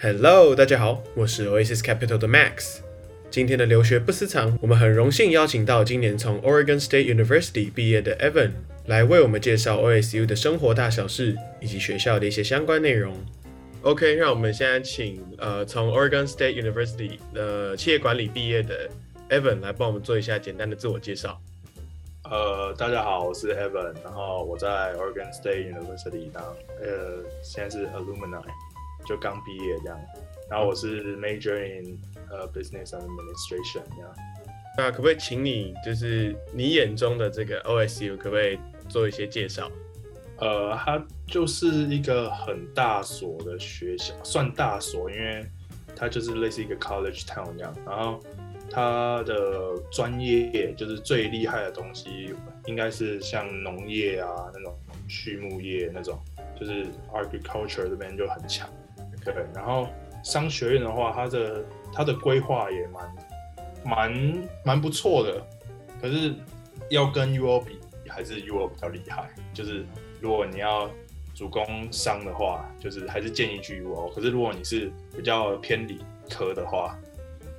Hello，大家好，我是 Oasis Capital 的 Max。今天的留学不私藏，我们很荣幸邀请到今年从 Oregon State University 毕业的 Evan 来为我们介绍 OSU 的生活大小事以及学校的一些相关内容。OK，让我们现在请呃从 Oregon State University 的企业管理毕业的 Evan 来帮我们做一下简单的自我介绍。呃，大家好，我是 Evan，然后我在 Oregon State University 当呃现在是 Alumni。就刚毕业这样，然后我是 major in 呃 business administration 这样。那可不可以请你就是你眼中的这个 OSU 可不可以做一些介绍？呃，它就是一个很大所的学校，算大所，因为它就是类似一个 college town 这样。然后它的专业就是最厉害的东西，应该是像农业啊那种畜牧业那种，就是 agriculture 这边就很强。对，然后商学院的话，它的它的规划也蛮蛮蛮不错的，可是要跟 UO 比，还是 UO 比较厉害。就是如果你要主攻商的话，就是还是建议去 UO。可是如果你是比较偏理科的话，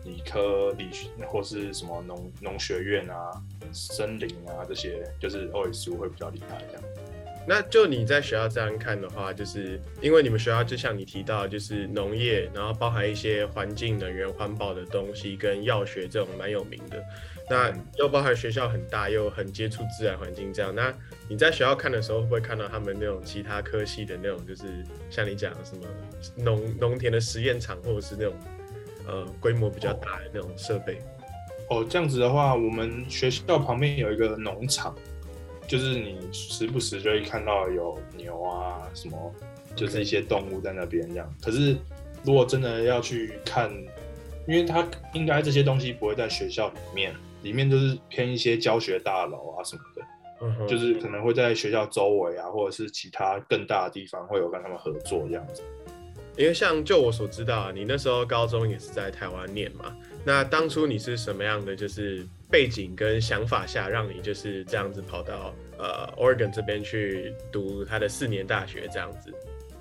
理科理或是什么农农学院啊、森林啊这些，就是 OSU 会比较厉害这样。那就你在学校这样看的话，就是因为你们学校就像你提到，就是农业，然后包含一些环境、能源、环保的东西，跟药学这种蛮有名的。那又包含学校很大，又很接触自然环境这样。那你在学校看的时候，会不会看到他们那种其他科系的那种，就是像你讲的什么农农田的实验场，或者是那种呃规模比较大的那种设备？哦，这样子的话，我们学校旁边有一个农场。就是你时不时就会看到有牛啊什么，就是一些动物在那边这样。可是如果真的要去看，因为它应该这些东西不会在学校里面，里面都是偏一些教学大楼啊什么的。嗯就是可能会在学校周围啊，或者是其他更大的地方会有跟他们合作这样子。因为像就我所知道啊，你那时候高中也是在台湾念嘛。那当初你是什么样的就是？背景跟想法下，让你就是这样子跑到呃 Oregon 这边去读他的四年大学，这样子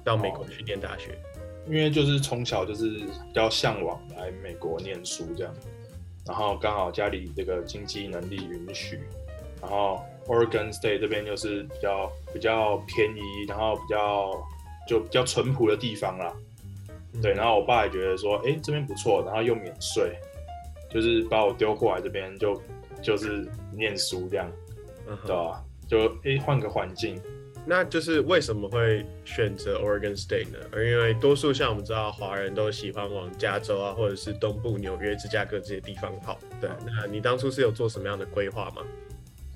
到美国去念大学。因为就是从小就是比较向往来美国念书这样，然后刚好家里这个经济能力允许，然后 Oregon State 这边又是比较比较便宜，然后比较就比较淳朴的地方啦。对，然后我爸也觉得说，哎，这边不错，然后又免税。就是把我丢过来这边，就就是念书这样，对吧？就诶换个环境，那就是为什么会选择 Oregon State 呢？而因为多数像我们知道，华人都喜欢往加州啊，或者是东部纽约、芝加哥这些地方跑。对，那你当初是有做什么样的规划吗？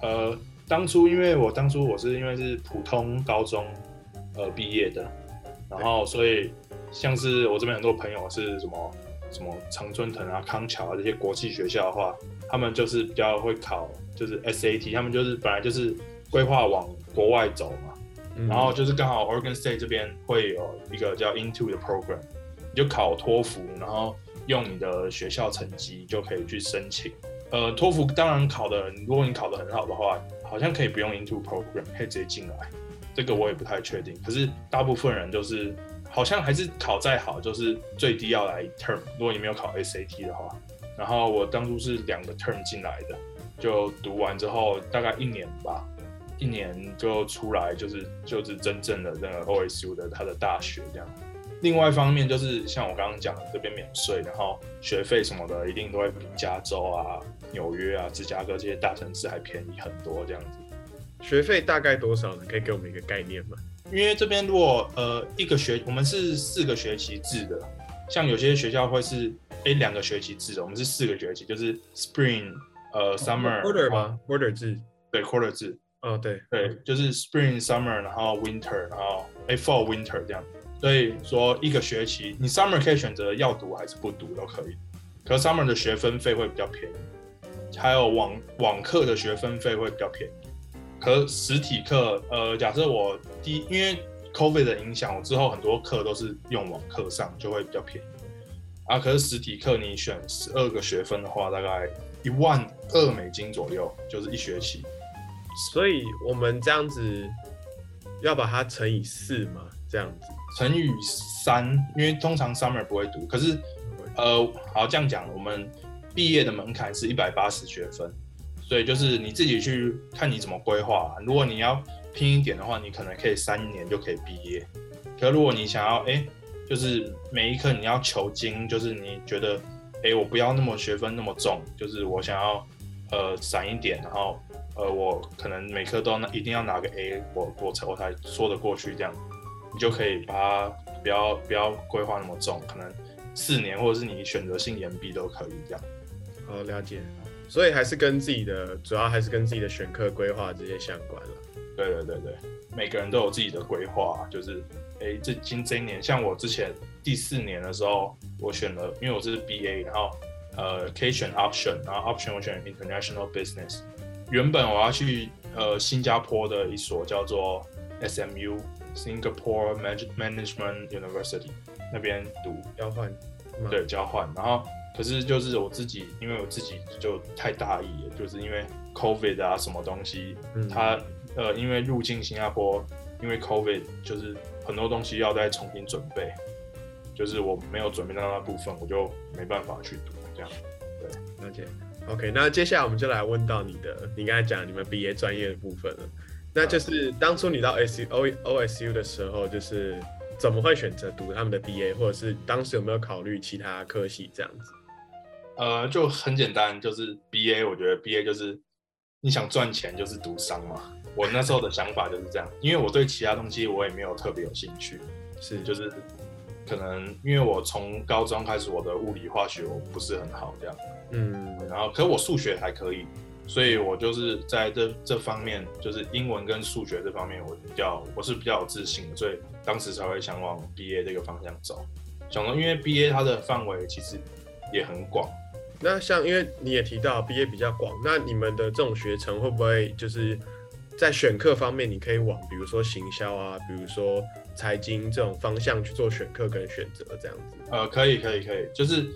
呃，当初因为我当初我是因为是普通高中呃毕业的，然后所以像是我这边很多朋友是什么。什么常春藤啊、康桥啊这些国际学校的话，他们就是比较会考，就是 SAT，他们就是本来就是规划往国外走嘛。然后就是刚好 Oregon State 这边会有一个叫 Into 的 program，你就考托福，然后用你的学校成绩就可以去申请。呃，托福当然考的，如果你考得很好的话，好像可以不用 Into program，可以直接进来。这个我也不太确定，可是大部分人就是。好像还是考再好，就是最低要来 term。如果你没有考 SAT 的话，然后我当初是两个 term 进来的，就读完之后大概一年吧，一年就出来，就是就是真正的那个 OSU 的他的大学这样。另外一方面就是像我刚刚讲的，这边免税，然后学费什么的一定都会比加州啊、纽约啊、芝加哥这些大城市还便宜很多这样子。学费大概多少呢？可以给我们一个概念吗？因为这边如果呃一个学，我们是四个学期制的，像有些学校会是诶两个学期制的，我们是四个学期，就是 spring 呃 summer quarter 吗？quarter 制，对 quarter 制，哦对对，就是 spring summer，然后 winter，然后诶 fall winter 这样，所以说一个学期你 summer 可以选择要读还是不读都可以，可 summer 的学分费会比较便宜，还有网网课的学分费会比较便宜。可实体课，呃，假设我第因为 COVID 的影响，我之后很多课都是用网课上，就会比较便宜。啊，可是实体课你选十二个学分的话，大概一万二美金左右，就是一学期。所以我们这样子要把它乘以四嘛，这样子。乘以三，因为通常 summer 不会读，可是呃，好这样讲，我们毕业的门槛是一百八十学分，所以就是你自己去看你怎么规划。如果你要拼一点的话，你可能可以三年就可以毕业。可如果你想要哎，就是每一科你要求精，就是你觉得哎，我不要那么学分那么重，就是我想要呃散一点，然后呃我可能每科都一定要拿个 A，我我才我才说得过去这样。你就可以把它不要不要规划那么重，可能四年或者是你选择性延毕都可以这样。好，了解。所以还是跟自己的主要还是跟自己的选课规划这些相关了。对对对对，每个人都有自己的规划，就是哎，这今这一年，像我之前第四年的时候，我选了，因为我是 BA，然后呃可以选 option，然后 option 我选 international business。原本我要去呃新加坡的一所叫做 SMU。Singapore Management University 那边读交换，对交换，然后可是就是我自己，因为我自己就太大意了，就是因为 COVID 啊什么东西，他呃因为入境新加坡，因为 COVID 就是很多东西要再重新准备，就是我没有准备到那部分，我就没办法去读这样。对，了解。OK，那接下来我们就来问到你的，你刚才讲你们毕业专业的部分了。那就是当初你到 S U O O S U 的时候，就是怎么会选择读他们的 B A，或者是当时有没有考虑其他科系这样子？呃，就很简单，就是 B A，我觉得 B A 就是你想赚钱就是读商嘛。我那时候的想法就是这样，因为我对其他东西我也没有特别有兴趣，是就是可能因为我从高中开始我的物理化学我不是很好这样，嗯，然后可是我数学还可以。所以我就是在这这方面，就是英文跟数学这方面，我比较我是比较有自信的，所以当时才会想往 BA 这个方向走。想说，因为 BA 它的范围其实也很广。那像因为你也提到 BA 比较广，那你们的这种学程会不会就是在选课方面，你可以往比如说行销啊，比如说财经这种方向去做选课跟选择这样子？呃，可以，可以，可以，就是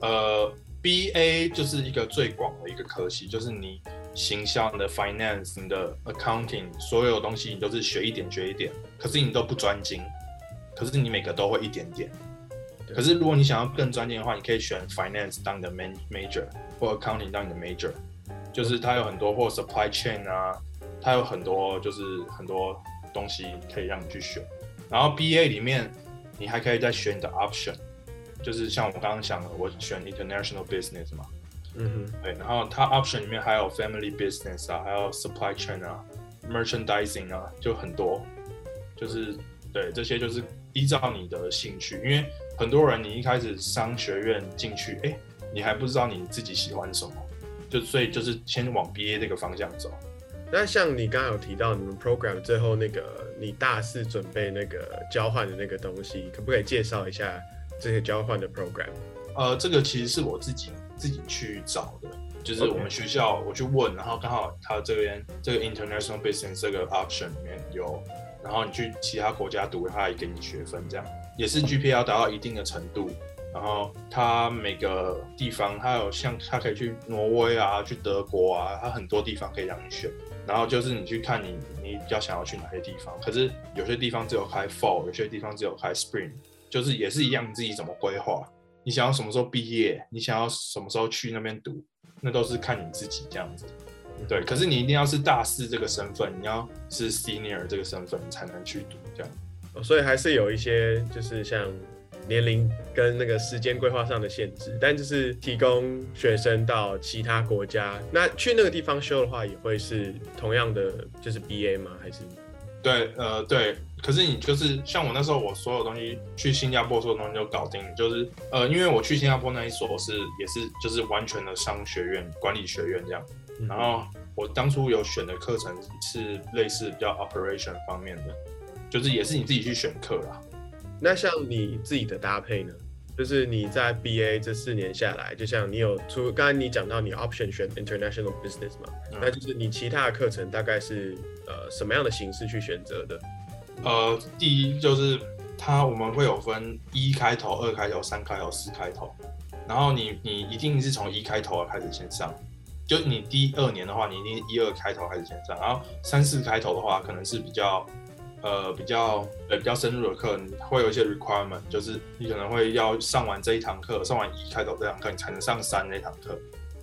呃。B A 就是一个最广的一个科系，就是你行销、你的 finance、你的 accounting，所有东西你都是学一点学一点，可是你都不专精，可是你每个都会一点点。可是如果你想要更专业的话，你可以选 finance 当你的 main major，或 accounting 当你的 major，就是它有很多或 supply chain 啊，它有很多就是很多东西可以让你去选。然后 B A 里面你还可以再选你的 option。就是像我刚刚讲的，我选 international business 嘛，嗯哼，对，然后它 option 里面还有 family business 啊，还有 supply chain 啊，merchandising 啊，就很多，就是对这些就是依照你的兴趣，因为很多人你一开始商学院进去，哎，你还不知道你自己喜欢什么，就所以就是先往 BA 这个方向走。那像你刚刚有提到你们 program 最后那个你大四准备那个交换的那个东西，可不可以介绍一下？这些交换的 program，呃，这个其实是我自己自己去找的，就是我们学校我去问，然后刚好他这边这个 international business 这个 option 里面有，然后你去其他国家读，他也给你学分，这样也是 GPA 要达到一定的程度，然后他每个地方他有像他可以去挪威啊，去德国啊，他很多地方可以让你选，然后就是你去看你你比较想要去哪些地方，可是有些地方只有开 fall，有些地方只有开 spring。就是也是一样，你自己怎么规划？你想要什么时候毕业？你想要什么时候去那边读？那都是看你自己这样子。对，可是你一定要是大四这个身份，你要是 senior 这个身份，你才能去读。所以还是有一些就是像年龄跟那个时间规划上的限制，但就是提供学生到其他国家，那去那个地方修的话，也会是同样的就是 BA 吗？还是？对，呃，对。可是你就是像我那时候，我所有东西去新加坡所有东西都搞定，就是呃，因为我去新加坡那一所是也是就是完全的商学院、管理学院这样。然后我当初有选的课程是类似比较 operation 方面的，就是也是你自己去选课啦。那像你自己的搭配呢？就是你在 BA 这四年下来，就像你有出刚才你讲到你 option 选 international business 嘛，那就是你其他的课程大概是呃什么样的形式去选择的？呃，第一就是它我们会有分一开头、二开头、三开头、四开头，然后你你一定是从一开头开始先上，就你第二年的话，你一定一二开头开始先上，然后三四开头的话，可能是比较呃比较呃比较深入的课，你会有一些 requirement，就是你可能会要上完这一堂课，上完一开头这堂课，你才能上三那堂课。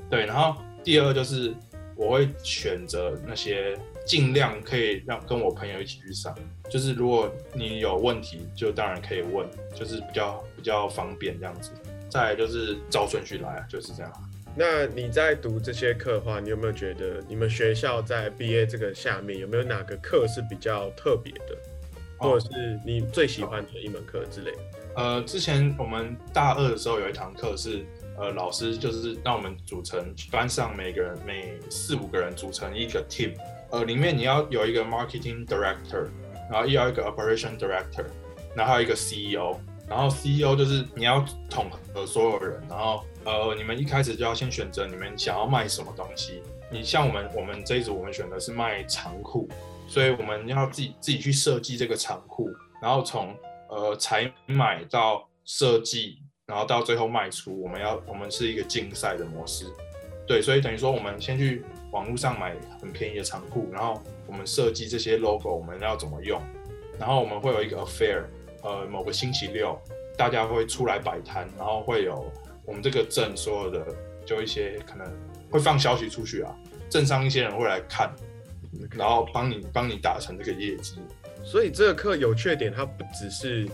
对，然后第二就是我会选择那些尽量可以让跟我朋友一起去上，就是如果你有问题，就当然可以问，就是比较比较方便这样子。再就是照顺序来，就是这样。那你在读这些课的话，你有没有觉得你们学校在 BA 这个下面有没有哪个课是比较特别的，或者是你最喜欢的一门课之类？呃，之前我们大二的时候有一堂课是，呃，老师就是让我们组成班上每个人每四五个人组成一个 team，呃，里面你要有一个 marketing director，然后又要一个 operation director，然后还有一个 CEO。然后 CEO 就是你要统合所有人，然后呃，你们一开始就要先选择你们想要卖什么东西。你像我们，我们这一组我们选的是卖长裤，所以我们要自己自己去设计这个长裤，然后从呃采买到设计，然后到最后卖出，我们要我们是一个竞赛的模式。对，所以等于说我们先去网络上买很便宜的长裤，然后我们设计这些 logo 我们要怎么用，然后我们会有一个 affair。呃，某个星期六，大家会出来摆摊，然后会有我们这个镇所有的，就一些可能会放消息出去啊，镇上一些人会来看，然后帮你帮你达成这个业绩。所以这个课有缺点，它不只是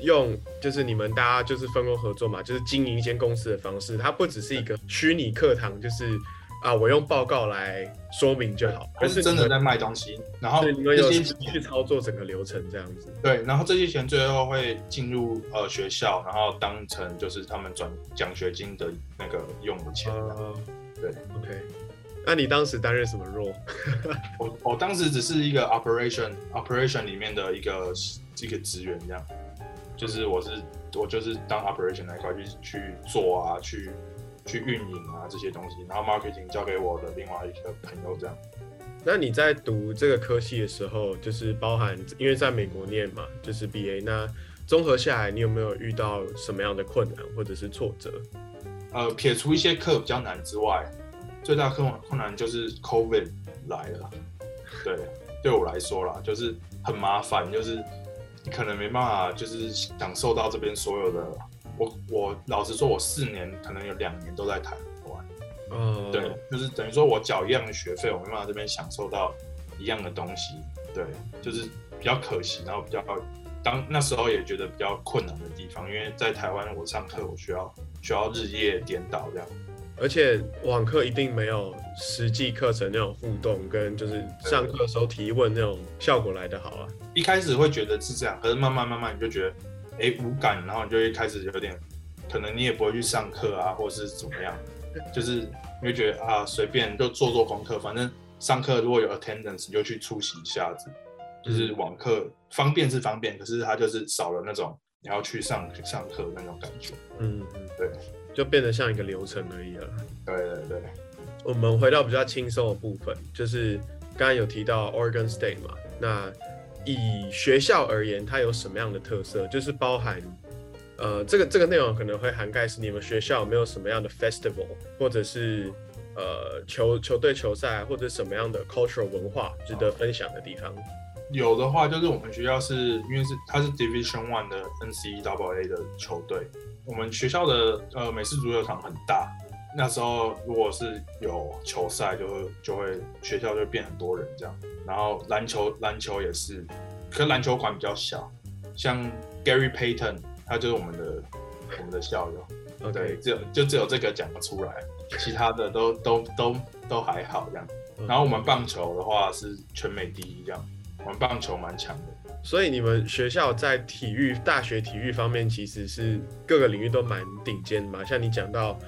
用，就是你们大家就是分工合作嘛，就是经营一间公司的方式，它不只是一个虚拟课堂，就是。啊，我用报告来说明就好，还是真的在卖东西。然后你们有去操作整个流程这样子。对，然后这些钱最后会进入呃学校，然后当成就是他们转奖学金的那个用的钱。对，OK。那你当时担任什么 role？我我当时只是一个 operation operation 里面的一个一个职员这样，就是我是我就是当 operation 那块去去做啊去。去运营啊这些东西，然后 marketing 交给我的另外一个朋友这样。那你在读这个科系的时候，就是包含因为在美国念嘛，就是 BA。那综合下来，你有没有遇到什么样的困难或者是挫折？呃，撇除一些课比较难之外，最大困困难就是 COVID 来了。对，对我来说啦，就是很麻烦，就是你可能没办法，就是享受到这边所有的。我我老实说，我四年可能有两年都在台湾，嗯，对，就是等于说我缴一样的学费，我没办法这边享受到一样的东西，对，就是比较可惜，然后比较当那时候也觉得比较困难的地方，因为在台湾我上课我需要需要日夜颠倒这样，而且网课一定没有实际课程那种互动跟就是上课的时候提问那种效果来得好啊。一开始会觉得是这样，可是慢慢慢慢你就觉得。哎，无感，然后你就会开始有点，可能你也不会去上课啊，或者是怎么样，就是你会觉得啊，随便就做做功课，反正上课如果有 attendance，你就去出席一下子。就是网课方便是方便，可是它就是少了那种你要去上上课那种感觉。嗯嗯，对，就变得像一个流程而已了。对对对。我们回到比较轻松的部分，就是刚才有提到 Oregon State 嘛，那。以学校而言，它有什么样的特色？就是包含，呃，这个这个内容可能会涵盖是你们学校有没有什么样的 festival，或者是呃球球队球赛，或者什么样的 cultural 文化值得分享的地方。有的话，就是我们学校是因为是它是 Division One 的 NCAA 的球队，我们学校的呃美式足球场很大，那时候如果是有球赛，就会就会学校就会变很多人这样。然后篮球，篮球也是，可篮球馆比较小，像 Gary Payton，他就是我们的我们的校友，对，只有就只有这个讲得出来，其他的都都都都还好这样。然后我们棒球的话是全美第一这样，我们棒球蛮强的。所以你们学校在体育大学体育方面其实是各个领域都蛮顶尖的嘛，像你讲到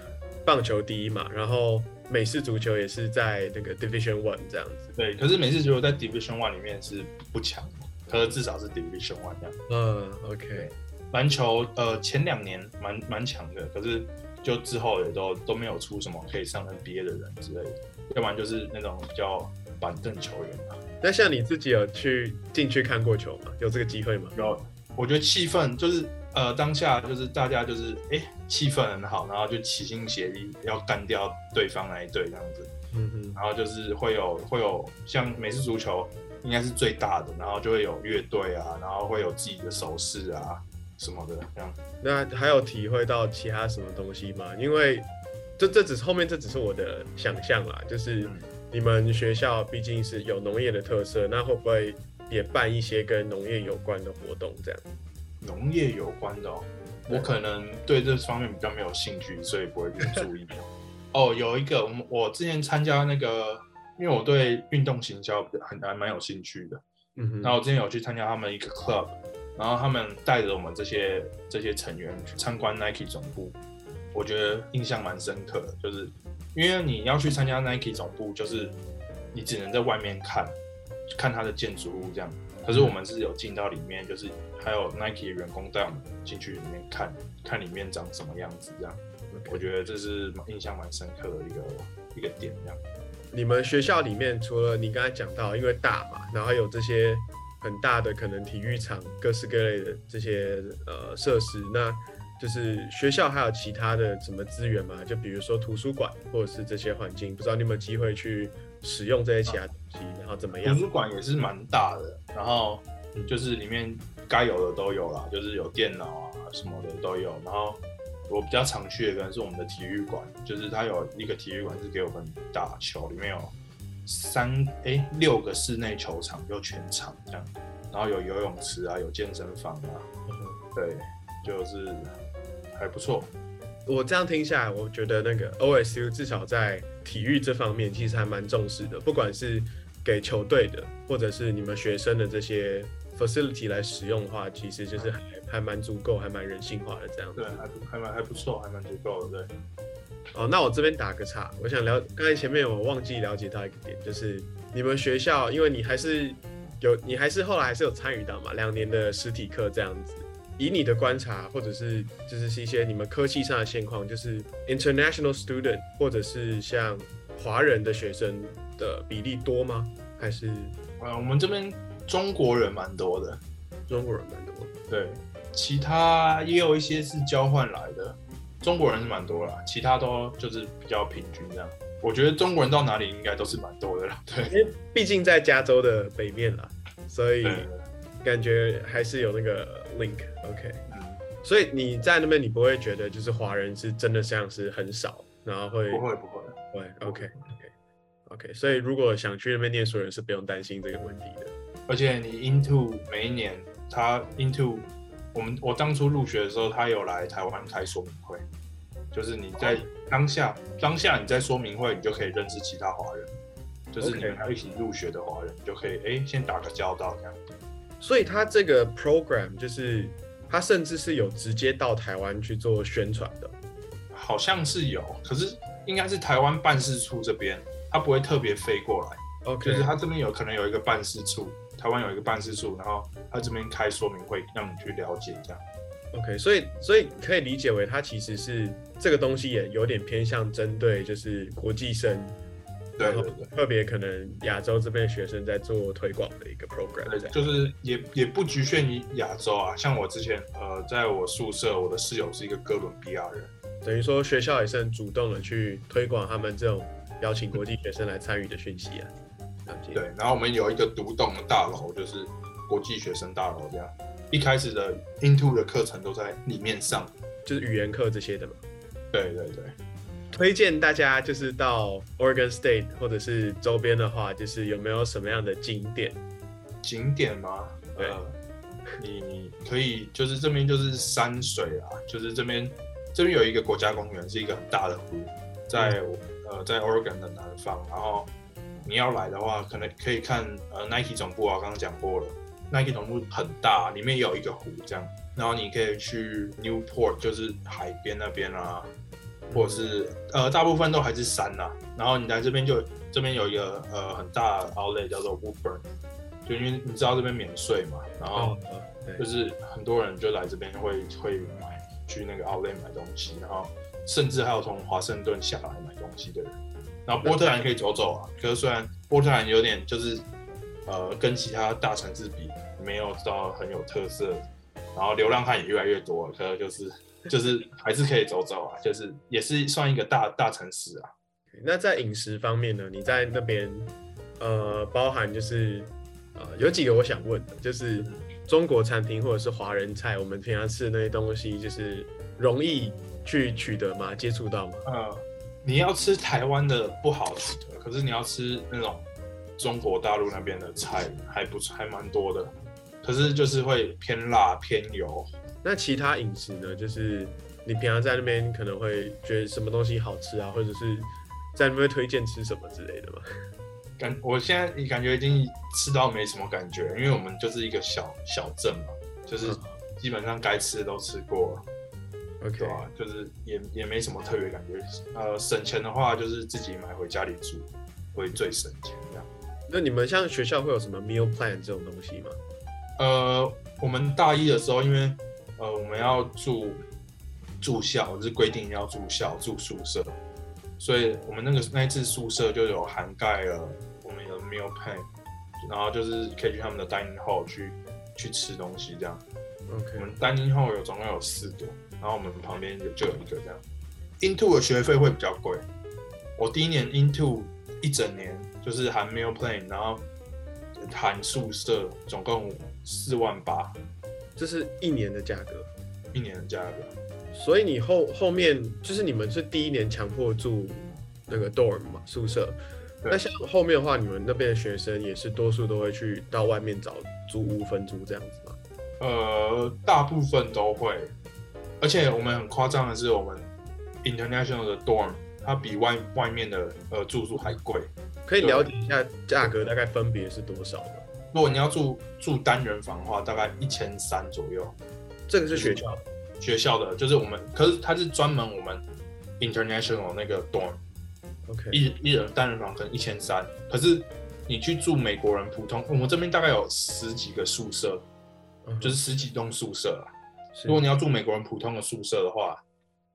棒球第一嘛，然后。美式足球也是在那个 Division One 这样子。对，可是美式足球在 Division One 里面是不强的，可是至少是 Division One 这样。嗯，OK。篮球呃前两年蛮蛮强的，可是就之后也都都没有出什么可以上 NBA 的人之类的，要不然就是那种比较板凳球员嘛。那像你自己有去进去看过球吗？有这个机会吗？有。我觉得气氛就是呃当下就是大家就是哎气氛很好，然后就齐心协力要干掉对方那一队这样子，嗯哼，然后就是会有会有像美式足球应该是最大的，然后就会有乐队啊，然后会有自己的手势啊什么的这样。那还有体会到其他什么东西吗？因为这这只是后面这只是我的想象啦，就是嗯你们学校毕竟是有农业的特色，那会不会也办一些跟农业有关的活动？这样？农业有关的、哦，我可能对这方面比较没有兴趣，所以不会去注意。哦，有一个，我们我之前参加那个，因为我对运动行销很还蛮有兴趣的，嗯哼，然后我之前有去参加他们一个 club，然后他们带着我们这些这些成员去参观 Nike 总部，我觉得印象蛮深刻的，就是因为你要去参加 Nike 总部，就是你只能在外面看，看它的建筑物这样。可是我们是有进到里面，就是还有 Nike 的员工带我们进去里面看，看里面长什么样子这样。我觉得这是印象蛮深刻的一个一个点这样。你们学校里面除了你刚才讲到，因为大嘛，然后有这些很大的可能体育场，各式各类的这些呃设施，那就是学校还有其他的什么资源吗？就比如说图书馆或者是这些环境，不知道你有没有机会去使用这些其他东西，然后怎么样图？书馆也是蛮大的，然后嗯就是里面该有的都有啦，就是有电脑啊什么的都有。然后我比较常去的可能是我们的体育馆，就是它有一个体育馆是给我们打球，里面有三哎六个室内球场，就全场这样，然后有游泳池啊，有健身房啊，对，就是还不错。我这样听下来，我觉得那个 OSU 至少在体育这方面其实还蛮重视的，不管是给球队的，或者是你们学生的这些 facility 来使用的话，其实就是还还蛮足够，还蛮人性化的这样子对，。还还蛮还不错，还蛮足够的。对，哦，那我这边打个岔，我想了，刚才前面我忘记了解到一个点，就是你们学校，因为你还是有，你还是后来还是有参与到嘛，两年的实体课这样子。以你的观察，或者是就是一些你们科技上的现况，就是 international student 或者是像华人的学生的比例多吗？还是呃，我们这边中国人蛮多的，中国人蛮多的？对，其他也有一些是交换来的，中国人是蛮多啦，其他都就是比较平均这样。我觉得中国人到哪里应该都是蛮多的啦，对因为毕竟在加州的北面啦，所以对，感觉还是有那个 link。OK。嗯，所以你在那边，你不会觉得就是华人是真的像是很少，然后会不会不会，会 OK OK OK，所以如果想去那边念书的人是不用担心这个问题的。而且你 Into 每一年他 Into 我们我当初入学的时候，他有来台湾开说明会，就是你在当下当下你在说明会，你就可以认识其他华人，就是你们要一起入学的华人，你就可以哎先打个交道这样。所以他这个 program 就是他甚至是有直接到台湾去做宣传的。好像是有，可是应该是台湾办事处这边，他不会特别飞过来，OK，就是他这边有可能有一个办事处，台湾有一个办事处，然后他这边开说明会让你去了解一下。OK，所以所以可以理解为他其实是这个东西也有点偏向针对就是国际生，对对对。特别可能亚洲这边学生在做推广的一个 program 就是也也不局限于亚洲啊，像我之前呃，在我宿舍，我的室友是一个哥伦比亚人，等于说学校也是很主动的去推广他们这种邀请国际学生来参与的讯息啊。对，然后我们有一个独栋的大楼，就是国际学生大楼这样。一开始的 Into 的课程都在里面上，就是语言课这些的嘛。对对对，推荐大家就是到 Oregon State 或者是周边的话，就是有没有什么样的景点？景点吗？对呃，你你可以就是这边就是山水啊，就是这边这边有一个国家公园，是一个很大的湖，在、呃在 Oregon 的南方。然后你要来的话，可能可以看呃 Nike 总部啊，刚刚讲过了，Nike 总部很大，里面有一个湖这样。然后你可以去 Newport，就是海边那边啊，或者是呃大部分都还是山呐、然后你来这边就这边有一个呃很大的 outlet 叫做 Woodburn。就因为你知道这边免税嘛，然后就，是很多人就来这边会会买去那个 Outlet 买东西，然后甚至还有从华盛顿下来买东西的人。然后波特兰可以走走啊，可是虽然波特兰有点就是呃跟其他大城市比没有到很有特色，然然后流浪汉也越来越多了，可是就是 就是还是可以走走啊，就是也是算一个大大城市啊。那在饮食方面呢？你在那边呃，包含就是呃，有几个我想问的，就是中国餐厅或者是华人菜，我们平常吃的那些东西，就是容易去取得吗？接触到吗？呃，你要吃台湾的不好取得，可是你要吃那种中国大陆那边的菜还不错，还蛮多的。可是就是会偏辣偏油。那其他饮食呢？就是你平常在那边可能会觉得什么东西好吃啊，或者是在那边推荐吃什么之类的吗？感我现在感觉已经吃到没什么感觉，因为我们就是一个小小镇嘛，就是基本上该吃的都吃过了。OK，对啊，就是也也没什么特别感觉。呃，省钱的话就是自己买回家里煮，会最省钱这样。那你们像学校会有什么 meal plan 这种东西吗？呃，我们大一的时候，因为呃我们要住住校，就是规定要住校住宿舍，所以我们那个那一次宿舍就有涵盖了我们有 meal plan，然后就是可以去他们的 dining hall 去去吃东西这样。我 OK，们 dining hall 有总共有四个，然后我们旁边有就有一个这样。Into 的学费会比较贵，我第一年 Into 一整年就是含 meal plan，然后含宿舍，总共四万八这是一年的价格，一年的价格。所以你后后面就是你们是第一年强迫住那个 dorm 嘛宿舍，那像后面的话，你们那边的学生也是多数都会去到外面找租屋分租这样子吗？呃，大部分都会，而且我们很夸张的是，我们 international 的 dorm 它比外外面的呃住宿还贵。可以了解一下价格大概分别是多少吗？如果你要住住单人房的话，大概一千三左右。这个是学校。学校的就是我们，可是它是专门我们 international 那个 dorm，，OK，一一人单人房可能一千三，可是你去住美国人普通，我们这边大概有十几个宿舍，嗯就是十几栋宿舍啊。如果你要住美国人普通的宿舍的话，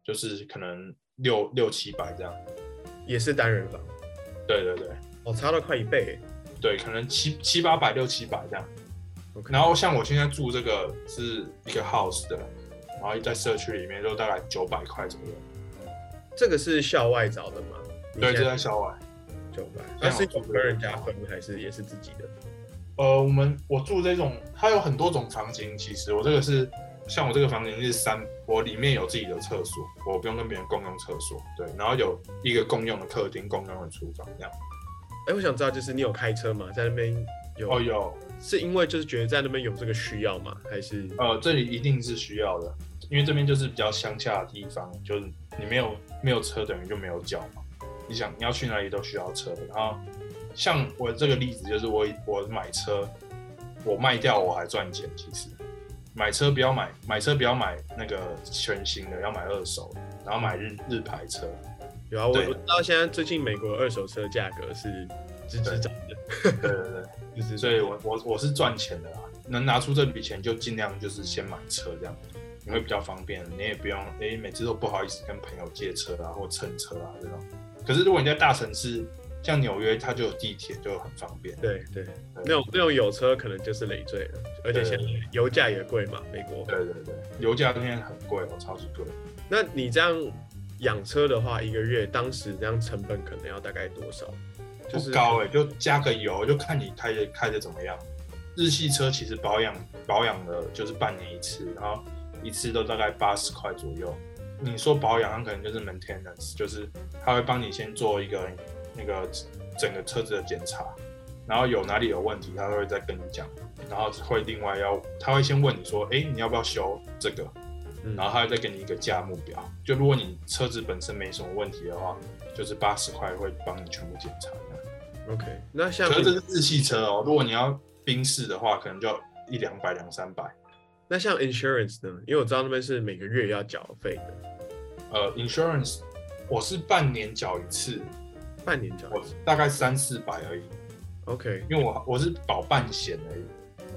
就是可能六六七百这样。也是单人房，对对对。哦，差了快一倍。耶对，可能七七八百六七百这样。然后像我现在住这个是一个 house 的，然后在社区里面就大概九百块左右。这个是校外找的吗？对，这这在校外。九百，那是有跟人家分还是也是自己的？呃，我们我住这种，它有很多种房型。其实我这个是，像我这个房型是三，我里面有自己的厕所，我不用跟别人共用厕所。对，然后有一个共用的客厅、共用的厨房这样。哎，我想知道，就是你有开车吗？在那边有？哦，有，是因为就是觉得在那边有这个需要吗？还是呃，这里一定是需要的，因为这边就是比较乡下的地方，就是你没有没有车等于就没有脚嘛。你想你要去哪里都需要车，然后像我这个例子就是我我买车，我卖掉我还赚钱。其实买车不要买买车不要买那个全新的，要买二手的，然后买日日牌车。有啊？我对我知道现在最近美国二手车价格是直直涨的，对对对，就是所以我我我是赚钱的啦，能拿出这笔钱就尽量就是先买车这样，你会比较方便，你也不用诶、每次都不好意思跟朋友借车啊或蹭车啊这种。可是如果你在大城市，像纽约，它就有地铁，就很方便。对对，那种那种有车可能就是累赘了，而且现在油价也贵嘛，美国。对对对，油价现在很贵哦，超级贵。那你这样养车的话，一个月当时这样成本可能要大概多少？就是不高哎、就加个油，就看你开的开的怎么样。日系车其实保养保养的就是半年一次，然后一次都大概八十块左右。你说保养，它可能就是 maintenance，就是他会帮你先做一个那个整个车子的检查，然后有哪里有问题，他会再跟你讲，然后会另外要他会先问你说，哎、你要不要修这个？嗯然后他会再给你一个价目表。就如果你车子本身没什么问题的话，就是八十块会帮你全部检查一下。OK，那像可是这是日系车哦，如果你要宾士的话，可能就要一两百、两三百。那像 insurance 呢？因为我知道那边是每个月要缴费的，呃，insurance 我是半年缴一次，半年缴我。大概三四百而已，OK，因为我我是保半险而已。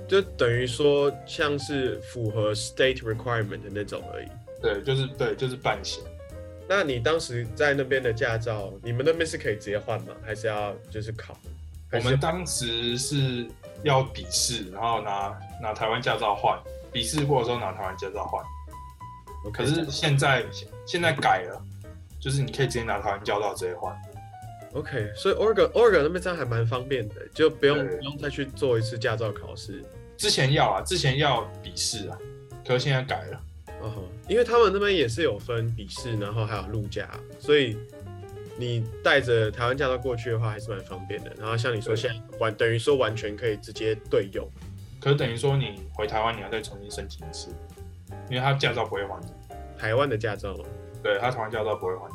就等于说像是符合 state requirement 的那种而已。对，就是对，就是半险。那你当时在那边的驾照，你们那边是可以直接换吗？还是要就是考？我们当时是要笔试，然后拿拿台湾驾照换，笔试过的时候拿台湾驾照换。可是现在现在改了，就是你可以直接拿台湾驾照直接换。OK，所以 Oregon Oregon 那边这样还蛮方便的，就不用不用再去做一次驾照考试。之前要啊，之前要笔试啊，可是现在改了。哦吼，因为他们那边也是有分笔试，然后还有路驾，所以你带着台湾驾照过去的话，还是蛮方便的。然后像你说现在完等于说完全可以直接对用。可是等于说你回台湾你要再重新申请一次，因为他驾照不会还你。台湾的驾照嘛对他台湾驾照不会还你。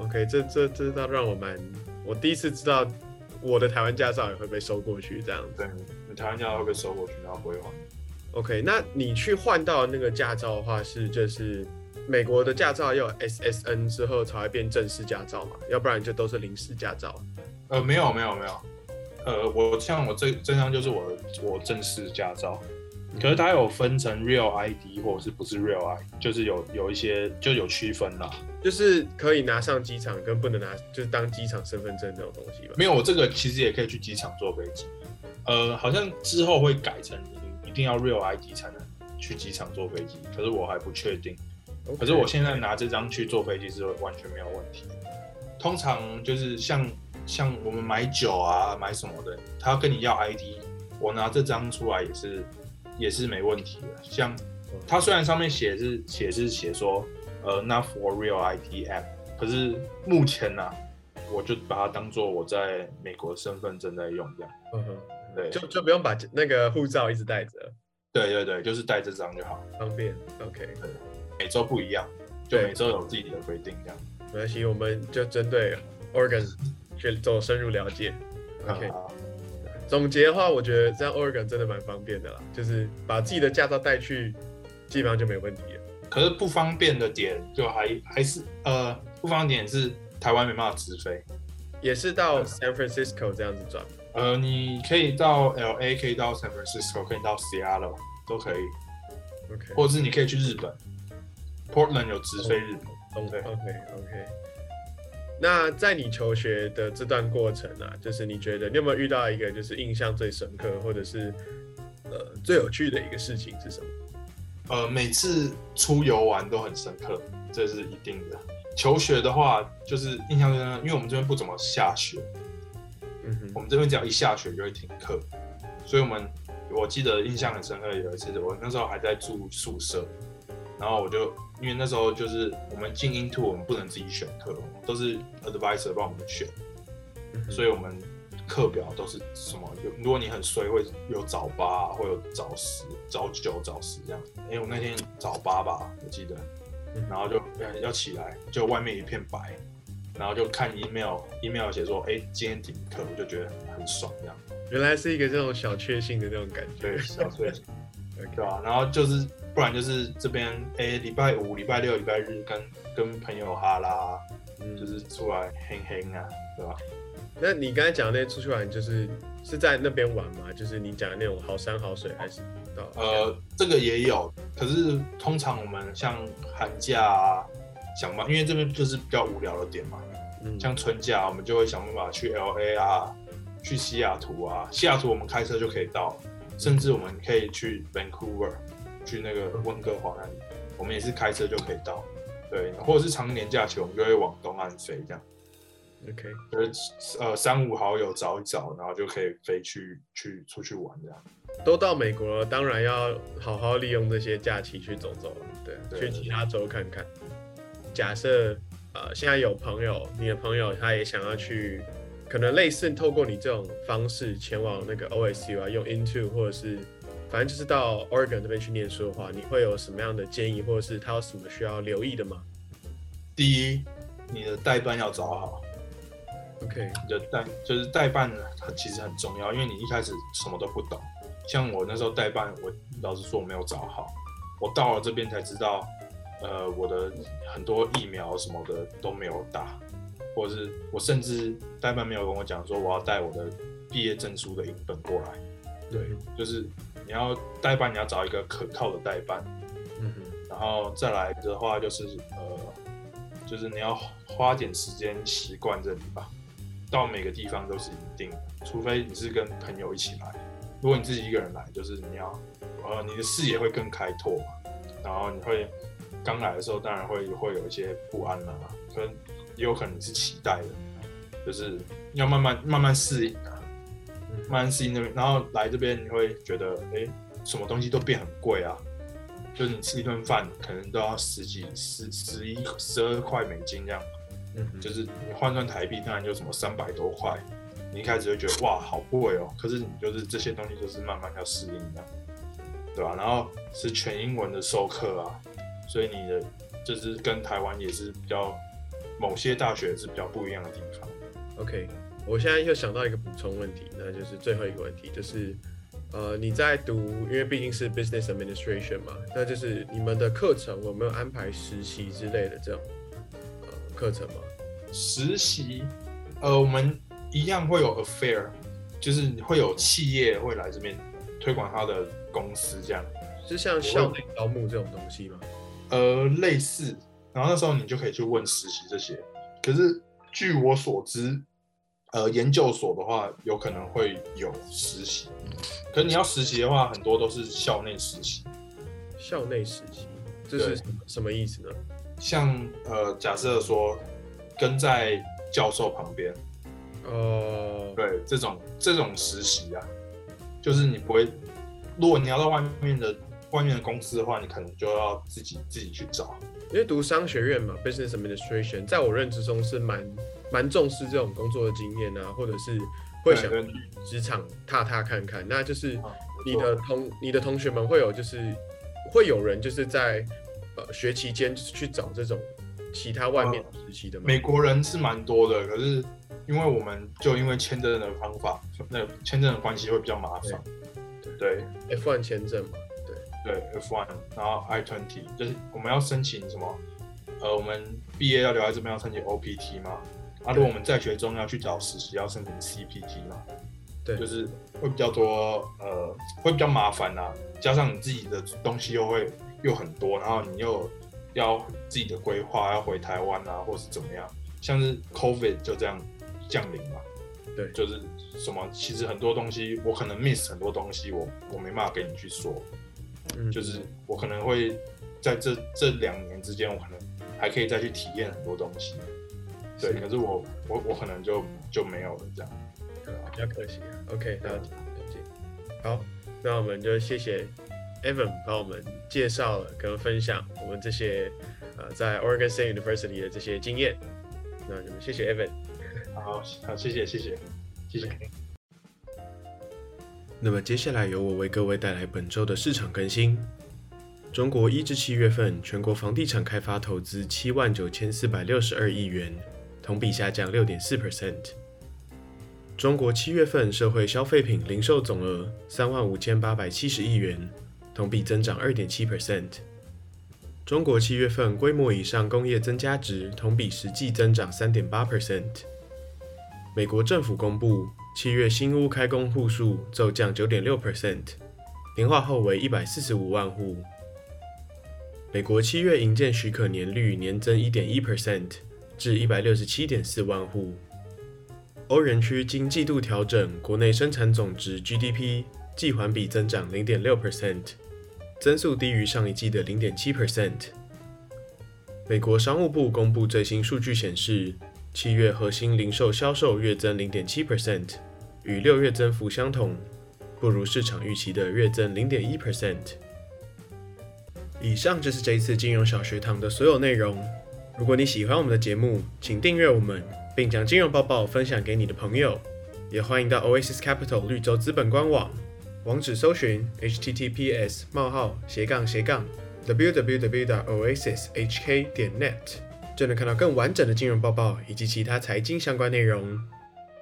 ，OK，这这这倒让我蛮，我第一次知道我的台湾驾照也会被收过去这样子。对，你台湾驾照会被收过去，然后不会还。OK，那你去换到那个驾照的话，是就是美国的驾照要有 SSN 之后才会变正式驾照嘛，要不然就都是临时驾照。呃，没有没有没有，呃，我像我这这张就是我的我正式驾照，可是它有分成 Real ID 或者是不是 Real ID，就是有有一些就有区分啦。就是可以拿上机场，跟不能拿，就是当机场身份证这种东西吧。没有，我这个其实也可以去机场坐飞机。呃，好像之后会改成你一定要 Real ID 才能去机场坐飞机，可是我还不确定。可是我现在拿这张去坐飞机是完全没有问题。通常就是像像我们买酒啊买什么的，他要跟你要 ID，我拿这张出来也是也是没问题的。像它虽然上面写是写是写说呃 not for real ID app，可是目前呢、我就把它当做我在美国身份证在用这样。嗯哼，对，就就不用把那个护照一直带着，对对对，就是带这张就好。方便。OK，每周不一样，就每周有自己的规定这样。没关系，我们就针对 Oregon 去做深入了解。OK，啊总结的话，我觉得这样 Oregon 真的蛮方便的啦，就是把自己的驾照带去，基本上就没问题了。可是不方便的点就还还是呃不方便点是台湾没办法直飞，也是到 San Francisco 这样子转。呃，你可以到 L A，可以到 San Francisco，可以到 Seattle 都可以，OK，或者是你可以去日本，Portland 有直飞日本。懂对 OK OK。那在你求学的这段过程啊，就是你觉得你有没有遇到一个就是印象最深刻，或者是呃最有趣的一个事情是什么？呃，每次出游玩都很深刻，这是一定的。求学的话，就是印象深刻，因为我们这边不怎么下雪，嗯哼我们这边只要一下雪就会停课，所以我们我记得印象很深刻。有一次我那时候还在住宿舍，然后我就因为那时候就是我们进 into 我们不能自己选课，都是 advisor 帮我们选，嗯所以我们课表都是什么有，如果你很衰会有早八，会有早十、早九、早十这样。哎、我那天早八吧，我记得，嗯然后就呃要起来，就外面一片白，然后就看 email，email 写说，哎、今天停课，我就觉得很爽这样。原来是一个这种小确幸的那种感觉。对，小碎 对 OK，吧、然后就是不然就是这边，哎、礼拜五、礼拜六、礼拜日跟跟朋友哈拉，嗯就是出来嘿嘿啊，对吧？那你刚才讲的那些出去玩，就是是在那边玩吗？就是你讲的那种好山好水，还是到呃，这个也有，可是通常我们像寒假啊，想办，因为这边就是比较无聊的点嘛，嗯像春假我们就会想办法去 L A 啊，去西雅图啊，西雅图我们开车就可以到，甚至我们可以去 Vancouver，去那个温哥华那里，我们也是开车就可以到，对，或者是常年假期我们就会往东岸飞这样。OK，就是呃三五好友找一找，然后就可以飞去去出去玩这样。都到美国了，当然要好好利用这些假期去走走了，对，对去其他州看看。假设呃现在有朋友，你的朋友他也想要去，可能类似透过你这种方式前往那个 OSU 啊，用 Into 或者是反正就是到 Oregon 这边去念书的话，你会有什么样的建议，或者是他有什么需要留意的吗第一，你的代办要找好。？OK，你的代就是代办，它其实很重要，因为你一开始什么都不懂。像我那时候代办，我老实说我没有找好，我到了这边才知道，呃，我的很多疫苗什么的都没有打，或者是我甚至代办没有跟我讲说我要带我的毕业证书的影本过来。对，就是你要代办，你要找一个可靠的代办，嗯哼，然后再来的话就是呃，就是你要花点时间习惯这里吧。到每个地方都是一定的，除非你是跟朋友一起来，如果你自己一个人来，就是你要呃你的视野会更开拓嘛，然后你会刚来的时候当然会会有一些不安啦、可能也有可能你是期待的，就是要慢慢慢慢适应啊，慢慢适应那边，然后来这边你会觉得哎、诶什么东西都变很贵啊，就是你吃一顿饭可能都要十几十十一十二块美金这样。嗯，就是你换算台币，当然就什么三百多块，你一开始会觉得哇好贵哦，可是你就是这些东西都是慢慢要适应的，对吧？然后是全英文的授课啊，所以你的就是跟台湾也是比较某些大学是比较不一样的地方。OK，我现在又想到一个补充问题，那就是最后一个问题，就是呃你在读，因为毕竟是 business administration 嘛，那就是你们的课程有没有安排实习之类的这种呃课程吗？实习，呃，我们一样会有 affair，就是会有企业会来这边推广他的公司这样。是像校内招募这种东西吗？呃，类似，然后那时候你就可以去问实习这些。可是据我所知，呃，研究所的话有可能会有实习，可是你要实习的话，很多都是校内实习。校内实习，这是什么意思呢？像呃，假设说跟在教授旁边，呃、对这种这种实习啊，就是你不会，如果你要到外面的外面的公司的话，你可能就要自己自己去找。因为读商学院嘛，business administration，在我认知中是蛮蛮重视这种工作的经验啊，或者是会想职场踏踏看看。那就是啊你的同你的同学们会有就是会有人就是在呃学期间就是去找这种其他外面实习的吗？美国人是蛮多的，可是因为我们就因为签证的方法，那签证的关系会比较麻烦。对 F1 签证嘛，对，对 F1，然后 I twenty，就是我们要申请什么？呃，我们毕业要留在这边要申请 OPT 嘛。啊，如果我们在学中要去找实习，要申请 CPT 嘛。对就是会比较多，呃，会比较麻烦啦、加上你自己的东西又会又很多，然后你又要自己的规划，要回台湾啊，或是怎么样，像是 COVID 就这样降临嘛，对就是什么，其实很多东西我可能 miss 很多东西，我我没办法跟你去说，嗯，就是我可能会在这这两年之间，我可能还可以再去体验很多东西，对，可是我我我可能就就没有了这样，对啊比较可惜啊。OK，了解了解。好，那我们就谢谢 Evan 帮我们介绍了跟分享我们这些呃在 Oregon State University 的这些经验。那我们谢谢 Evan。好好，谢谢谢谢谢谢。那么接下来由我为各位带来本周的市场更新。中国一至七月份全国房地产开发投资七万九千四百六十二亿元，同比下降六点四 percent。中国七月份社会消费品零售总额三万五千八百七十亿元，同比增长二点七 percent。中国七月份规模以上工业增加值同比实际增长三点八 percent。美国政府公布，七月新屋开工户数骤降九点六 percent，年化后为一百四十五万户。美国七月营建许可年率年增一点一 percent，至一百六十七点四万户。欧元区经季度调整，国内生产总值 GDP 季环比增长零点六 percent，增速低于上一季的零点七 percent。美国商务部公布最新数据显示，七月核心零售销售月增零点七 percent，与六月增幅相同，不如市场预期的月增零点一 percent。以上就是这一次金融小学堂的所有内容。如果你喜欢我们的节目，请订阅我们，并将金融报报分享给你的朋友。也欢迎到 Oasis Capital 绿洲资本官网，网址搜寻 https: 冒号斜杠斜杠 www.oasishk 点 net，就能看到更完整的金融报报以及其他财经相关内容。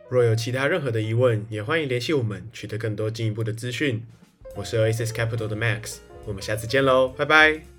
若有其他任何的疑问，也欢迎联系我们，取得更多进一步的资讯。我是 Oasis Capital 的 Max，我们下次见喽，拜拜。